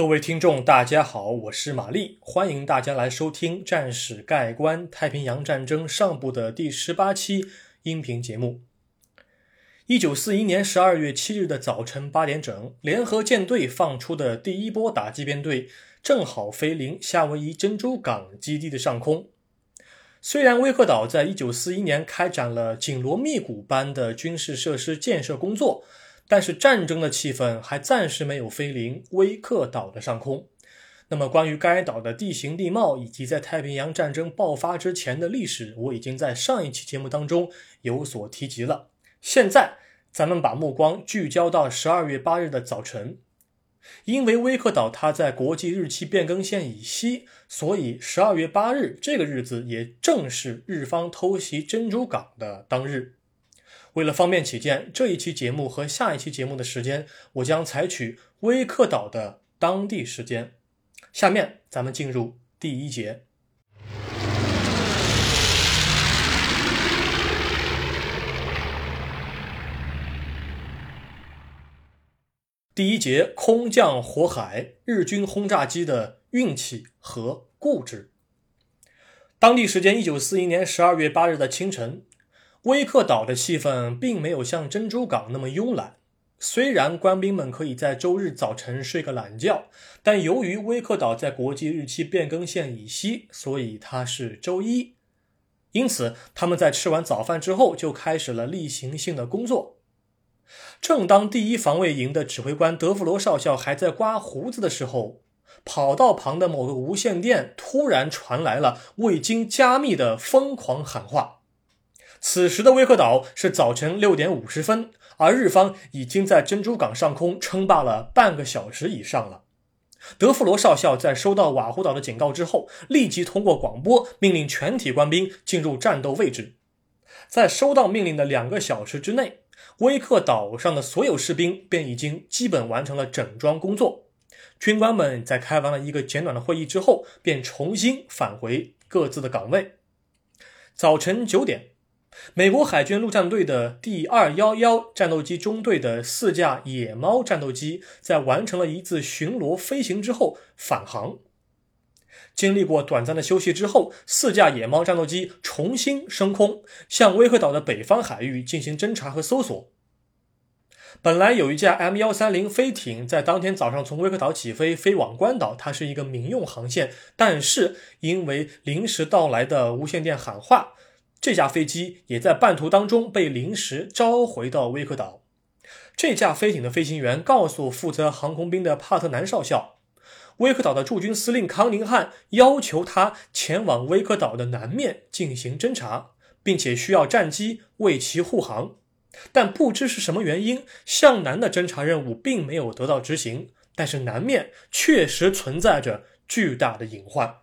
各位听众，大家好，我是玛丽，欢迎大家来收听《战史概观：太平洋战争上部》的第十八期音频节目。一九四一年十二月七日的早晨八点整，联合舰队放出的第一波打击编队正好飞临夏威夷珍珠港基地的上空。虽然威克岛在一九四一年开展了紧锣密鼓般的军事设施建设工作。但是战争的气氛还暂时没有飞临威克岛的上空。那么，关于该岛的地形地貌以及在太平洋战争爆发之前的历史，我已经在上一期节目当中有所提及了。现在，咱们把目光聚焦到十二月八日的早晨，因为威克岛它在国际日期变更线以西，所以十二月八日这个日子也正是日方偷袭珍珠港的当日。为了方便起见，这一期节目和下一期节目的时间，我将采取威克岛的当地时间。下面咱们进入第一节。第一节：空降火海，日军轰炸机的运气和固执。当地时间一九四一年十二月八日的清晨。威克岛的气氛并没有像珍珠港那么慵懒。虽然官兵们可以在周日早晨睡个懒觉，但由于威克岛在国际日期变更线以西，所以它是周一。因此，他们在吃完早饭之后就开始了例行性的工作。正当第一防卫营的指挥官德弗罗少校还在刮胡子的时候，跑道旁的某个无线电突然传来了未经加密的疯狂喊话。此时的威克岛是早晨六点五十分，而日方已经在珍珠港上空称霸了半个小时以上了。德弗罗少校在收到瓦胡岛的警告之后，立即通过广播命令全体官兵进入战斗位置。在收到命令的两个小时之内，威克岛上的所有士兵便已经基本完成了整装工作。军官们在开完了一个简短的会议之后，便重新返回各自的岗位。早晨九点。美国海军陆战队的第二幺幺战斗机中队的四架野猫战斗机，在完成了一次巡逻飞行之后返航。经历过短暂的休息之后，四架野猫战斗机重新升空，向威克岛的北方海域进行侦察和搜索。本来有一架 M 幺三零飞艇在当天早上从威克岛起飞，飞往关岛，它是一个民用航线，但是因为临时到来的无线电喊话。这架飞机也在半途当中被临时召回到威克岛。这架飞艇的飞行员告诉负责航空兵的帕特南少校，威克岛的驻军司令康宁汉要求他前往威克岛的南面进行侦察，并且需要战机为其护航。但不知是什么原因，向南的侦察任务并没有得到执行。但是南面确实存在着巨大的隐患。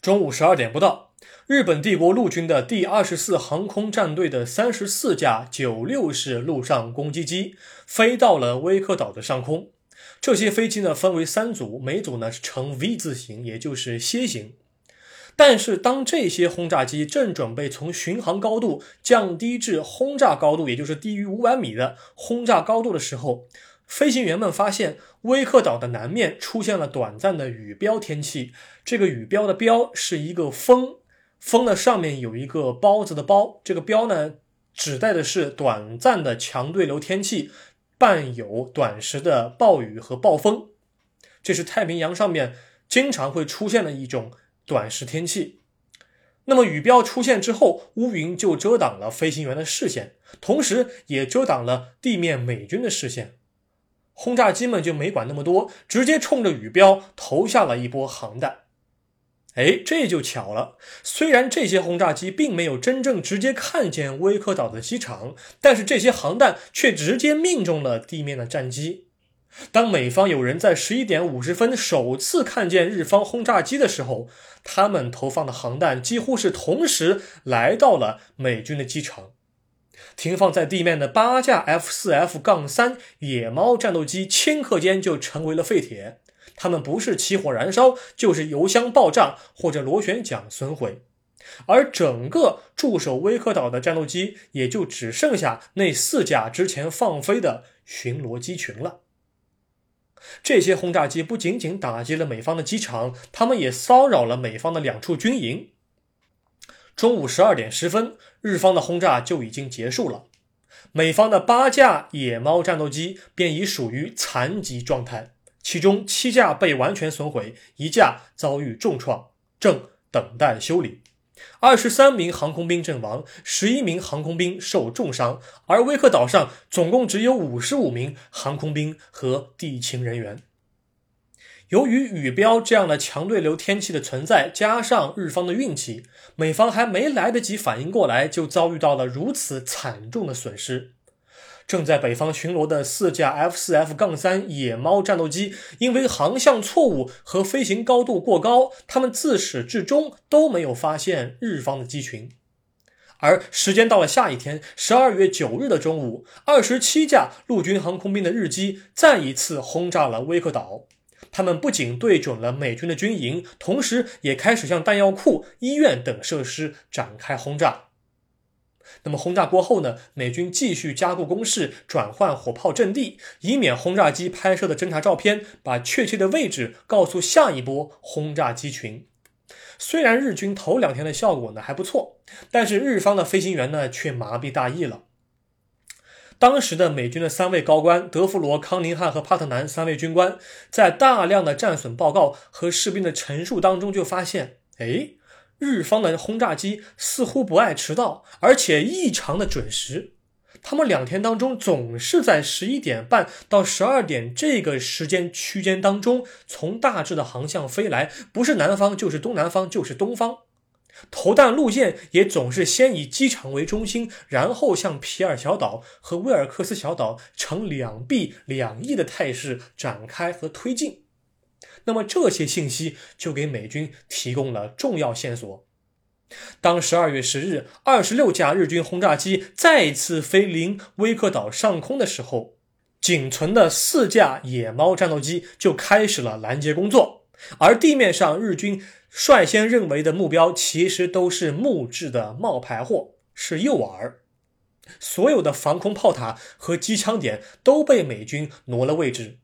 中午十二点不到。日本帝国陆军的第二十四航空战队的三十四架九六式陆上攻击机飞到了威克岛的上空。这些飞机呢分为三组，每组呢是呈 V 字形，也就是楔形。但是当这些轰炸机正准备从巡航高度降低至轰炸高度，也就是低于五百米的轰炸高度的时候，飞行员们发现威克岛的南面出现了短暂的雨标天气。这个雨标的标是一个风。风的上面有一个包子的包，这个标呢，指代的是短暂的强对流天气，伴有短时的暴雨和暴风。这是太平洋上面经常会出现的一种短时天气。那么雨标出现之后，乌云就遮挡了飞行员的视线，同时也遮挡了地面美军的视线。轰炸机们就没管那么多，直接冲着雨标投下了一波航弹。哎，这就巧了。虽然这些轰炸机并没有真正直接看见威克岛的机场，但是这些航弹却直接命中了地面的战机。当美方有人在十一点五十分首次看见日方轰炸机的时候，他们投放的航弹几乎是同时来到了美军的机场。停放在地面的八架 F 四 F 杠三野猫战斗机顷刻间就成为了废铁。他们不是起火燃烧，就是油箱爆炸或者螺旋桨损毁，而整个驻守威克岛的战斗机也就只剩下那四架之前放飞的巡逻机群了。这些轰炸机不仅仅打击了美方的机场，他们也骚扰了美方的两处军营。中午十二点十分，日方的轰炸就已经结束了。美方的八架野猫战斗机便已属于残疾状态，其中七架被完全损毁，一架遭遇重创，正等待修理。二十三名航空兵阵亡，十一名航空兵受重伤，而威克岛上总共只有五十五名航空兵和地勤人员。由于雨标这样的强对流天气的存在，加上日方的运气，美方还没来得及反应过来，就遭遇到了如此惨重的损失。正在北方巡逻的四架 F 四 F 杠三野猫战斗机，因为航向错误和飞行高度过高，他们自始至终都没有发现日方的机群。而时间到了下一天，十二月九日的中午，二十七架陆军航空兵的日机再一次轰炸了威克岛。他们不仅对准了美军的军营，同时也开始向弹药库、医院等设施展开轰炸。那么轰炸过后呢？美军继续加固工事，转换火炮阵地，以免轰炸机拍摄的侦察照片把确切的位置告诉下一波轰炸机群。虽然日军头两天的效果呢还不错，但是日方的飞行员呢却麻痹大意了。当时的美军的三位高官德弗罗、康宁汉和帕特南三位军官，在大量的战损报告和士兵的陈述当中，就发现，哎，日方的轰炸机似乎不爱迟到，而且异常的准时。他们两天当中总是在十一点半到十二点这个时间区间当中，从大致的航向飞来，不是南方就是东南方就是东方。投弹路线也总是先以机场为中心，然后向皮尔小岛和威尔克斯小岛呈两臂两翼的态势展开和推进。那么这些信息就给美军提供了重要线索。当十二月十日，二十六架日军轰炸机再次飞临威克岛上空的时候，仅存的四架野猫战斗机就开始了拦截工作，而地面上日军。率先认为的目标其实都是木质的冒牌货，是诱饵。所有的防空炮塔和机枪点都被美军挪了位置。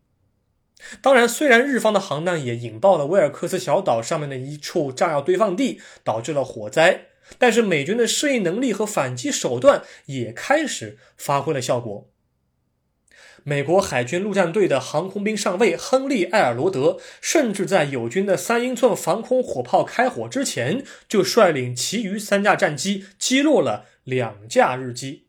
当然，虽然日方的航弹也引爆了威尔克斯小岛上面的一处炸药堆放地，导致了火灾，但是美军的适应能力和反击手段也开始发挥了效果。美国海军陆战队的航空兵上尉亨利·埃尔罗德，甚至在友军的三英寸防空火炮开火之前，就率领其余三架战机击落了两架日机。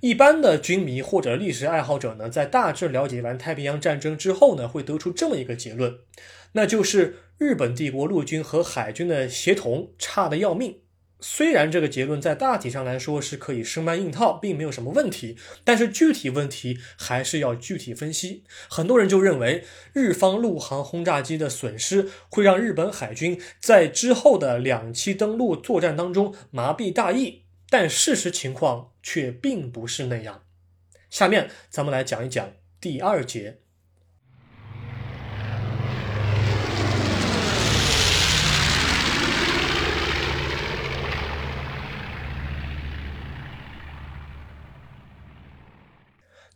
一般的军迷或者历史爱好者呢，在大致了解完太平洋战争之后呢，会得出这么一个结论，那就是日本帝国陆军和海军的协同差的要命。虽然这个结论在大体上来说是可以生搬硬套，并没有什么问题，但是具体问题还是要具体分析。很多人就认为日方陆航轰炸机的损失会让日本海军在之后的两栖登陆作战当中麻痹大意，但事实情况却并不是那样。下面咱们来讲一讲第二节。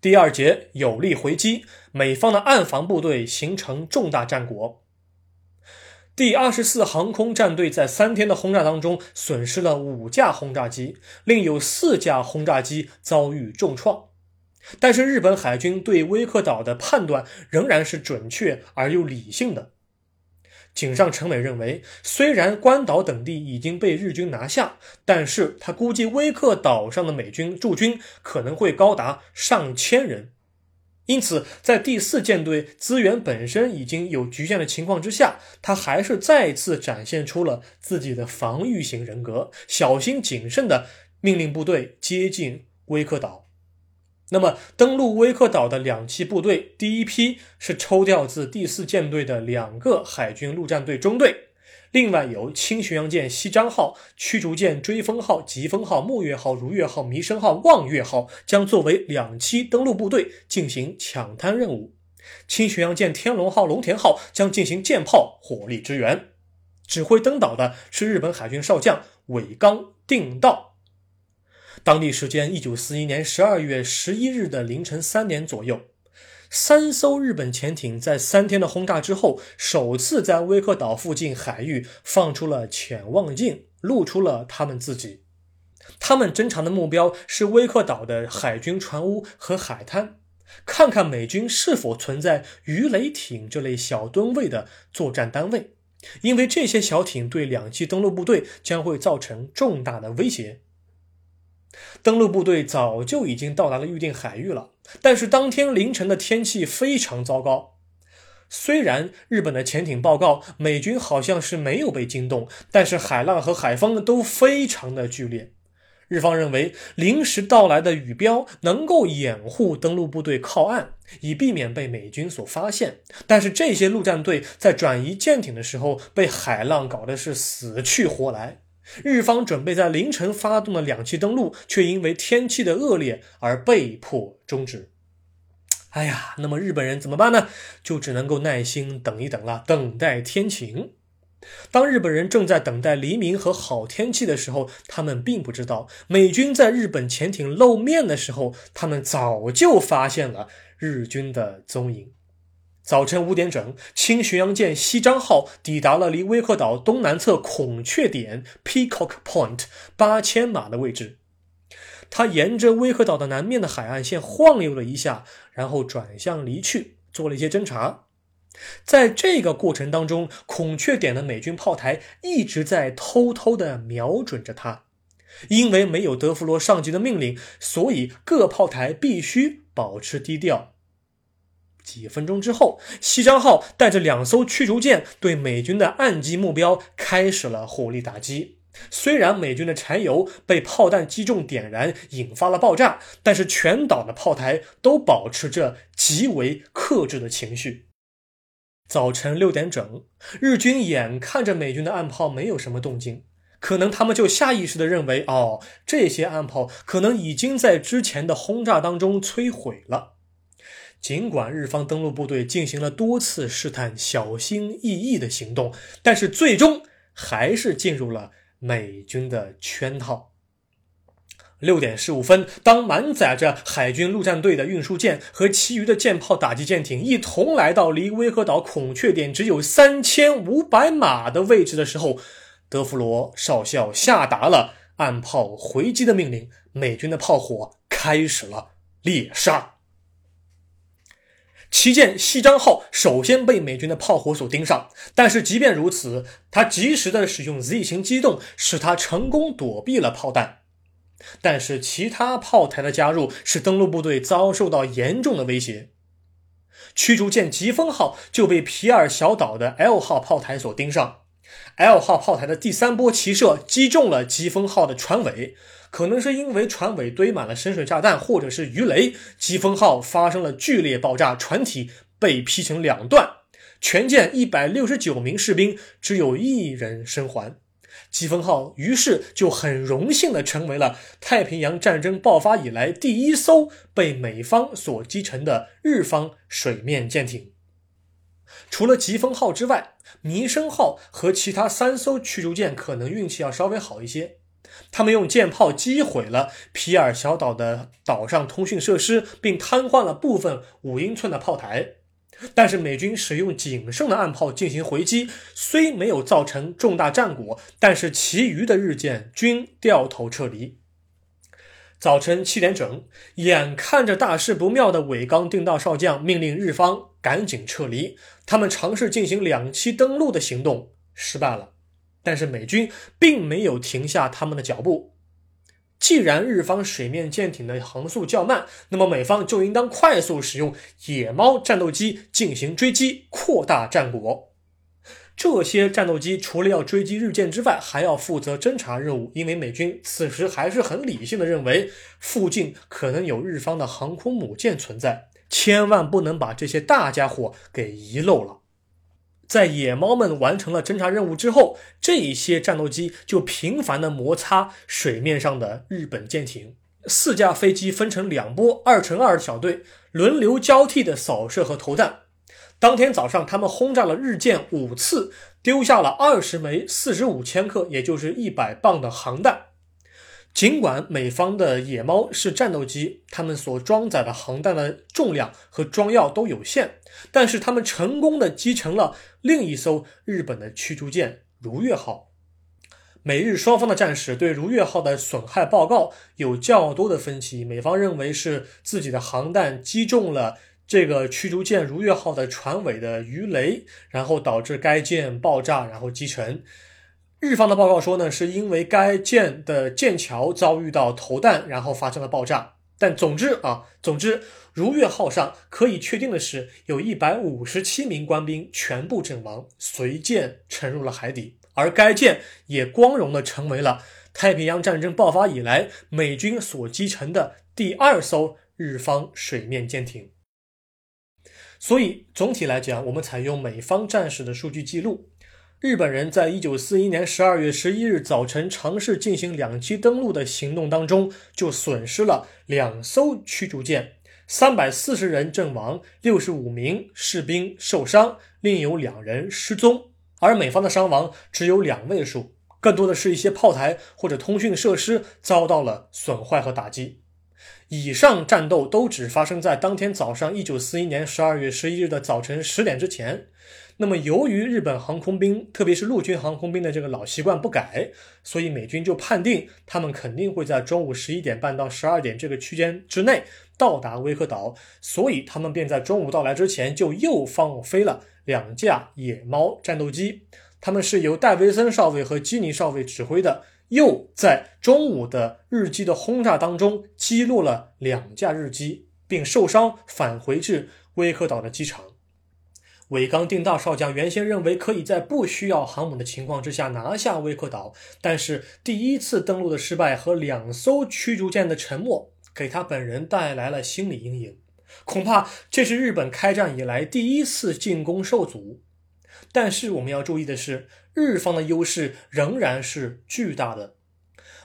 第二节有力回击，美方的暗防部队形成重大战果。第二十四航空战队在三天的轰炸当中损失了五架轰炸机，另有四架轰炸机遭遇重创。但是日本海军对威克岛的判断仍然是准确而又理性的。井上成美认为，虽然关岛等地已经被日军拿下，但是他估计威克岛上的美军驻军可能会高达上千人，因此在第四舰队资源本身已经有局限的情况之下，他还是再次展现出了自己的防御型人格，小心谨慎地命令部队接近威克岛。那么，登陆威克岛的两栖部队，第一批是抽调自第四舰队的两个海军陆战队中队，另外有轻巡洋舰西章号、驱逐舰追风号、疾风号、木月号、如月号、弥生号、望月号将作为两栖登陆部队进行抢滩任务，轻巡洋舰天龙号、龙田号将进行舰炮火力支援。指挥登岛的是日本海军少将尾冈定道。当地时间一九四一年十二月十一日的凌晨三点左右，三艘日本潜艇在三天的轰炸之后，首次在威克岛附近海域放出了潜望镜，露出了他们自己。他们侦察的目标是威克岛的海军船坞和海滩，看看美军是否存在鱼雷艇这类小吨位的作战单位，因为这些小艇对两栖登陆部队将会造成重大的威胁。登陆部队早就已经到达了预定海域了，但是当天凌晨的天气非常糟糕。虽然日本的潜艇报告美军好像是没有被惊动，但是海浪和海风都非常的剧烈。日方认为临时到来的雨标能够掩护登陆部队靠岸，以避免被美军所发现。但是这些陆战队在转移舰艇的时候，被海浪搞得是死去活来。日方准备在凌晨发动的两栖登陆，却因为天气的恶劣而被迫终止。哎呀，那么日本人怎么办呢？就只能够耐心等一等了，等待天晴。当日本人正在等待黎明和好天气的时候，他们并不知道，美军在日本潜艇露面的时候，他们早就发现了日军的踪影。早晨五点整，轻巡洋舰西张号抵达了离威克岛东南侧孔雀点 （Peacock Point） 八千码的位置。它沿着威克岛的南面的海岸线晃悠了一下，然后转向离去，做了一些侦察。在这个过程当中，孔雀点的美军炮台一直在偷偷地瞄准着它。因为没有德弗罗上级的命令，所以各炮台必须保持低调。几分钟之后，西张号带着两艘驱逐舰对美军的岸基目标开始了火力打击。虽然美军的柴油被炮弹击中点燃，引发了爆炸，但是全岛的炮台都保持着极为克制的情绪。早晨六点整，日军眼看着美军的岸炮没有什么动静，可能他们就下意识地认为，哦，这些岸炮可能已经在之前的轰炸当中摧毁了。尽管日方登陆部队进行了多次试探、小心翼翼的行动，但是最终还是进入了美军的圈套。六点十五分，当满载着海军陆战队的运输舰和其余的舰炮打击舰艇一同来到离威克岛孔雀点只有三千五百码的位置的时候，德弗罗少校下达了按炮回击的命令，美军的炮火开始了猎杀。旗舰西张号首先被美军的炮火所盯上，但是即便如此，他及时的使用 Z 型机动，使他成功躲避了炮弹。但是其他炮台的加入，使登陆部队遭受到严重的威胁。驱逐舰疾风号就被皮尔小岛的 L 号炮台所盯上，L 号炮台的第三波齐射击中了疾风号的船尾。可能是因为船尾堆满了深水炸弹，或者是鱼雷，疾风号发生了剧烈爆炸，船体被劈成两段，全舰一百六十九名士兵只有一人生还。疾风号于是就很荣幸地成为了太平洋战争爆发以来第一艘被美方所击沉的日方水面舰艇。除了疾风号之外，弥生号和其他三艘驱逐舰可能运气要稍微好一些。他们用舰炮击毁了皮尔小岛的岛上通讯设施，并瘫痪了部分五英寸的炮台。但是美军使用仅剩的岸炮进行回击，虽没有造成重大战果，但是其余的日舰均掉头撤离。早晨七点整，眼看着大事不妙的尾冈定道少将命令日方赶紧撤离，他们尝试进行两栖登陆的行动，失败了。但是美军并没有停下他们的脚步。既然日方水面舰艇的航速较慢，那么美方就应当快速使用野猫战斗机进行追击，扩大战果。这些战斗机除了要追击日舰之外，还要负责侦察任务。因为美军此时还是很理性的认为，附近可能有日方的航空母舰存在，千万不能把这些大家伙给遗漏了。在野猫们完成了侦察任务之后，这一些战斗机就频繁地摩擦水面上的日本舰艇。四架飞机分成两波二乘二小队，轮流交替的扫射和投弹。当天早上，他们轰炸了日舰五次，丢下了二十枚四十五千克，也就是一百磅的航弹。尽管美方的野猫是战斗机，他们所装载的航弹的重量和装药都有限，但是他们成功的击沉了另一艘日本的驱逐舰“如月号”。美日双方的战士对“如月号”的损害报告有较多的分歧，美方认为是自己的航弹击中了。这个驱逐舰“如月号”的船尾的鱼雷，然后导致该舰爆炸，然后击沉。日方的报告说呢，是因为该舰的舰桥遭遇到投弹，然后发生了爆炸。但总之啊，总之，“如月号”上可以确定的是，有一百五十七名官兵全部阵亡，随舰沉入了海底。而该舰也光荣的成为了太平洋战争爆发以来美军所击沉的第二艘日方水面舰艇。所以总体来讲，我们采用美方战士的数据记录。日本人在一九四一年十二月十一日早晨尝试进行两栖登陆的行动当中，就损失了两艘驱逐舰，三百四十人阵亡，六十五名士兵受伤，另有两人失踪。而美方的伤亡只有两位数，更多的是一些炮台或者通讯设施遭到了损坏和打击。以上战斗都只发生在当天早上，一九四一年十二月十一日的早晨十点之前。那么，由于日本航空兵，特别是陆军航空兵的这个老习惯不改，所以美军就判定他们肯定会在中午十一点半到十二点这个区间之内到达威克岛，所以他们便在中午到来之前就又放飞了两架野猫战斗机。他们是由戴维森少尉和基尼少尉指挥的。又在中午的日机的轰炸当中击落了两架日机，并受伤返回至威克岛的机场。尾冈定大少将原先认为可以在不需要航母的情况之下拿下威克岛，但是第一次登陆的失败和两艘驱逐舰的沉没给他本人带来了心理阴影，恐怕这是日本开战以来第一次进攻受阻。但是我们要注意的是。日方的优势仍然是巨大的，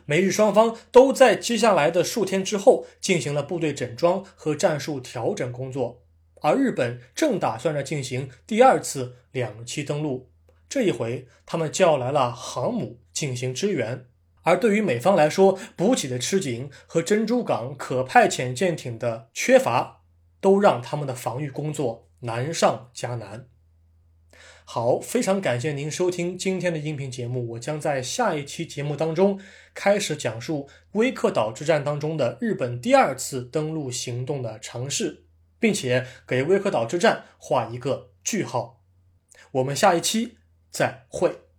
美日双方都在接下来的数天之后进行了部队整装和战术调整工作，而日本正打算着进行第二次两栖登陆，这一回他们叫来了航母进行支援，而对于美方来说，补给的吃紧和珍珠港可派遣舰艇的缺乏，都让他们的防御工作难上加难。好，非常感谢您收听今天的音频节目。我将在下一期节目当中开始讲述威克岛之战当中的日本第二次登陆行动的尝试，并且给威克岛之战画一个句号。我们下一期再会。